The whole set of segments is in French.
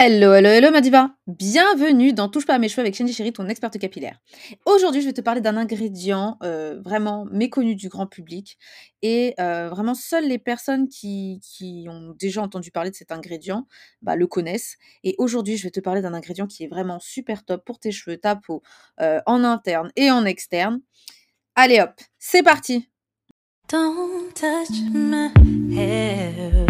Hello, hello, hello ma diva! Bienvenue dans Touche pas à mes cheveux avec Shandy Chéri, ton experte capillaire. Aujourd'hui, je vais te parler d'un ingrédient, heu, vraiment méconnu du grand public et heu, vraiment seules les personnes qui ont déjà entendu parler de cet ingrédient, bah, le connaissent et aujourd'hui, je vais te parler d'un ingrédient qui est vraiment super top pour tes cheveux, ta peau, heu, en interne et en externe. Allez hop, c'est parti! Don't touch my hair.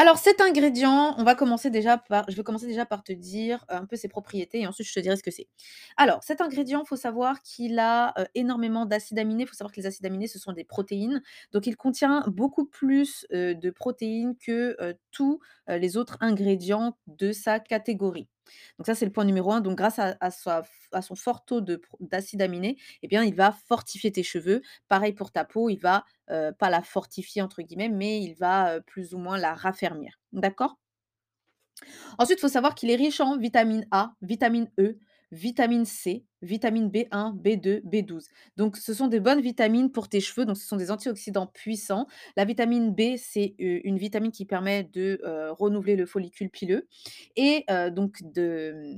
Alors cet ingrédient, on va commencer déjà je vais commencer déjà par te dire un peu ses propriétés et ensuite je te dirai ce que c'est. Alors cet ingrédient, faut savoir qu'il a, heu, énormément d'acides aminés. Il faut savoir que les acides aminés, ce sont des protéines, donc il contient beaucoup plus, heu, de protéines que, tous, les autres ingrédients de sa catégorie. Donc ça, c'est le point numéro 1. Donc grâce à son fort taux de pro d'acides aminés, eh bien, il va fortifier tes cheveux. Pareil pour ta peau, il va, heu, pas «la fortifier» entre guillemets, mais il va, heu, plus ou moins la raffermir. D'accord? Ensuite, il faut savoir qu'il est riche en vitamine A, vitamine E, vitamine C, vitamine B1, B2, B12. Donc ce sont des bonnes vitamines pour tes cheveux, donc ce sont des antioxydants puissants. La vitamine B, c'est, une vitamine qui permet de, renouveler le follicule pileux et donc de,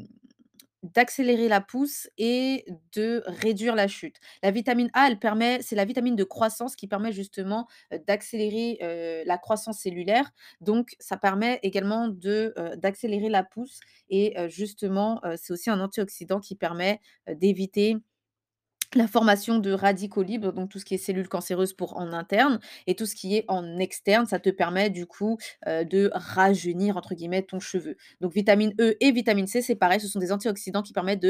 d'accélérer la pousse et de réduire la chute. La vitamine A, elle permet c'est la vitamine de croissance qui permet justement, d'accélérer, la croissance cellulaire. Donc ça permet également de, d'accélérer la pousse et justement, c'est aussi un antioxydant qui permet, d'éviter la formation de radicaux libres, donc tout ce qui est cellules cancéreuses pour en interne et tout ce qui est en externe, ça te permet du coup, heu, de «rajeunir» entre guillemets ton cheveu. Donc vitamine E et vitamine C, c'est pareil, ce sont des antioxydants qui permettent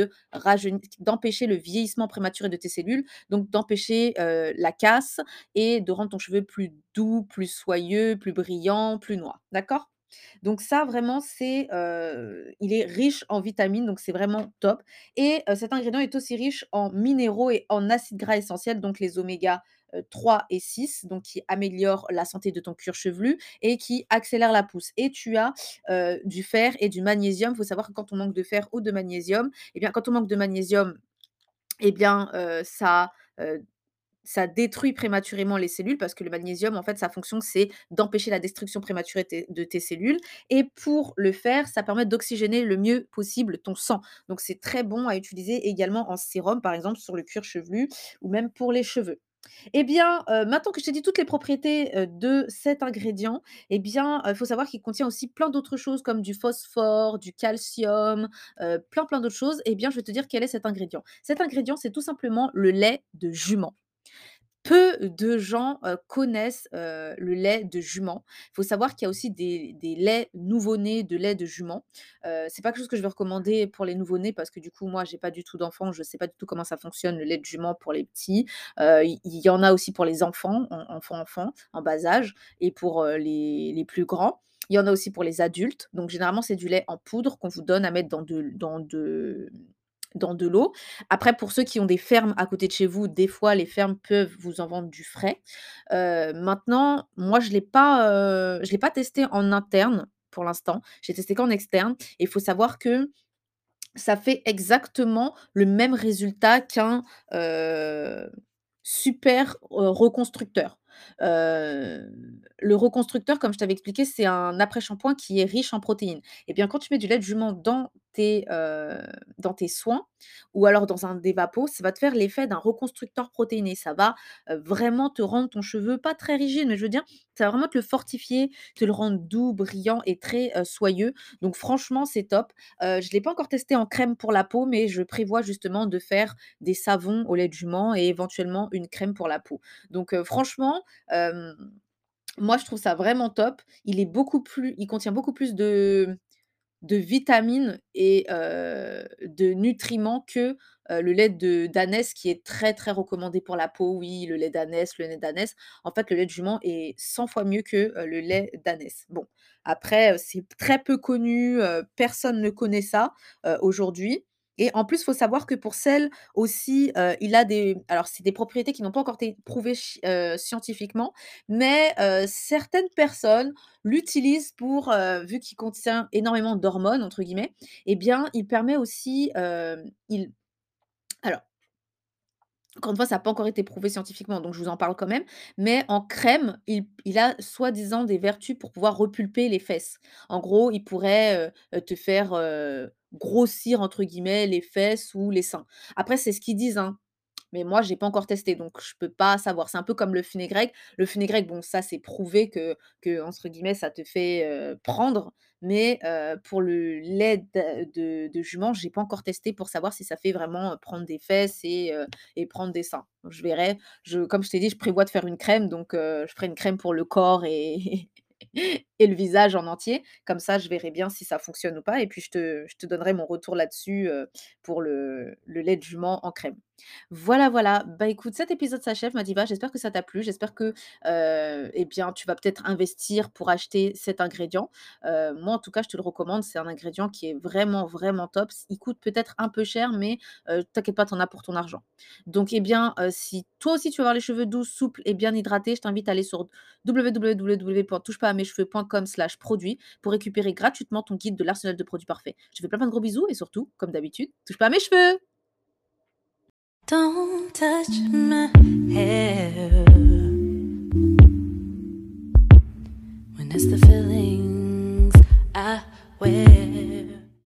d'empêcher le vieillissement prématuré de tes cellules, donc d'empêcher, heu, la casse et de rendre ton cheveu plus doux, plus soyeux, plus brillant, plus noir. D'accord? Donc ça vraiment c'est, il est riche en vitamines, donc c'est vraiment top et cet ingrédient est aussi riche en minéraux et en acides gras essentiels, donc les oméga, heu, 3 et 6, donc qui améliorent la santé de ton cuir chevelu et qui accélèrent la pousse et tu as, du fer et du magnésium. Il faut savoir que quand on manque de fer ou de magnésium, eh bien, quand on manque de magnésium, eh bien, ça, ça détruit prématurément les cellules parce que le magnésium, en fait, sa fonction, c'est d'empêcher la destruction prématurée de tes cellules et pour le fer, ça permet d'oxygéner le mieux possible ton sang. Donc c'est très bon à utiliser également en sérum, par exemple, sur le cuir chevelu ou même pour les cheveux. Eh bien, heu, maintenant que je t'ai dit toutes les propriétés, heu, de cet ingrédient, eh bien, il faut savoir qu'il contient aussi plein d'autres choses comme du phosphore, du calcium, plein, plein d'autres choses. Eh bien, je vais te dire quel est cet ingrédient. Cet ingrédient, c'est tout simplement le lait de jument. Peu de gens, connaissent, le lait de jument. Il faut savoir qu'il y a aussi des laits nouveau-nés de lait de jument. C'est pas quelque chose que je vais recommander pour les nouveau-nés parce que du coup, moi, j'ai pas du tout d'enfants, je sais pas du tout comment ça fonctionne le lait de jument pour les petits. Il y en a aussi pour les enfants, en enfants, enfants, en bas âge et pour, les les plus grands. Il y en a aussi pour les adultes, donc généralement, c'est du lait en poudre qu'on vous donne à mettre dans de dans de dans de l'eau. Après, pour ceux qui ont des fermes à côté de chez vous, des fois, les fermes peuvent vous en vendre du frais. Heu, maintenant, moi, je l'ai pas, je l'ai pas testé en interne pour l'instant. J'ai testé qu'en externe et il faut savoir que ça fait exactement le même résultat qu'un, heu, super, reconstructeur. Le reconstructeur, comme je t'avais expliqué, c'est un après-shampoing qui est riche en protéines. Et bien, quand tu mets du lait de jument dans dans tes soins ou alors dans un dévapo, ça va te faire l'effet d'un reconstructeur protéiné. Ça va, vraiment te rendre ton cheveu pas très rigide, mais je veux dire, ça va vraiment te le fortifier, te le rendre doux, brillant et très, soyeux. Donc franchement, c'est top. Je l'ai pas encore testé en crème pour la peau, mais je prévois justement de faire des savons au lait de jument et éventuellement une crème pour la peau. Donc franchement, hem, moi, je trouve ça vraiment top. Il est beaucoup plus il contient beaucoup plus de de vitamines et de nutriments que, le lait de qui est très, très recommandé pour la peau. Oui, le lait d'ânesse, le lait d'ânesse. En fait, le lait de jument est 100 fois mieux que, le lait d'ânesse. Bon, après, c'est très peu connu, personne ne connaît ça, aujourd'hui et en plus, il faut savoir que pour celles aussi, heu, il a des alors c'est des propriétés qui n'ont pas encore été prouvées heu, scientifiquement, mais heu, certaines personnes l'utilisent pour, vu qu'il contient énormément «d'hormones» entre guillemets, eh bien, il permet aussi, il alors Encore une fois, ça a pas encore été prouvé scientifiquement, donc je vous en parle quand même. Mais en crème, il il a soi-disant des vertus pour pouvoir repulper les fesses. En gros, il pourrait, te faire, «grossir» entre guillemets les fesses ou les seins. Après, c'est ce qu'ils disent, hein, mais moi, j'ai pas encore testé, donc je peux pas savoir. C'est un peu comme le fenugrec. Le fenugrec, bon, ça, c'est prouvé que que entre guillemets, ça te fait, prendre, mais pour le lait d'a de de jument, j'ai pas encore testé pour savoir si ça fait vraiment, prendre des fesses et et prendre des seins. Je verrai. Je comme je t'ai dit, je prévois de faire une crème, donc je ferai une crème pour le corps et et le visage en entier. Comme ça, je verrai bien si ça fonctionne ou pas et puis je te donnerai mon retour là-dessus, heu, pour le le lait de jument en crème. Voilà, voilà. Bah, écoute, cet épisode s'achève, ma diva. J'espère que ça t'a plu. J'espère que, heu, eh bien, tu vas peut-être investir pour acheter cet ingrédient. Heu, moi, en tout cas, je te le recommande. C'est un ingrédient qui est vraiment, vraiment top. il coûte peut-être un peu cher, mais heu, t'inquiète pas, tu en as pour ton argent. Donc, eh bien, si toi aussi tu veux avoir les cheveux doux, souples et bien hydratés, je t'invite à aller sur www.touchepasamescheveux.com/produits pour récupérer gratuitement ton guide de l'arsenal de produits parfaits. Je fais plein, plein de gros bisous et surtout, comme d'habitude, touche pas à mes cheveux! Don't touch my hair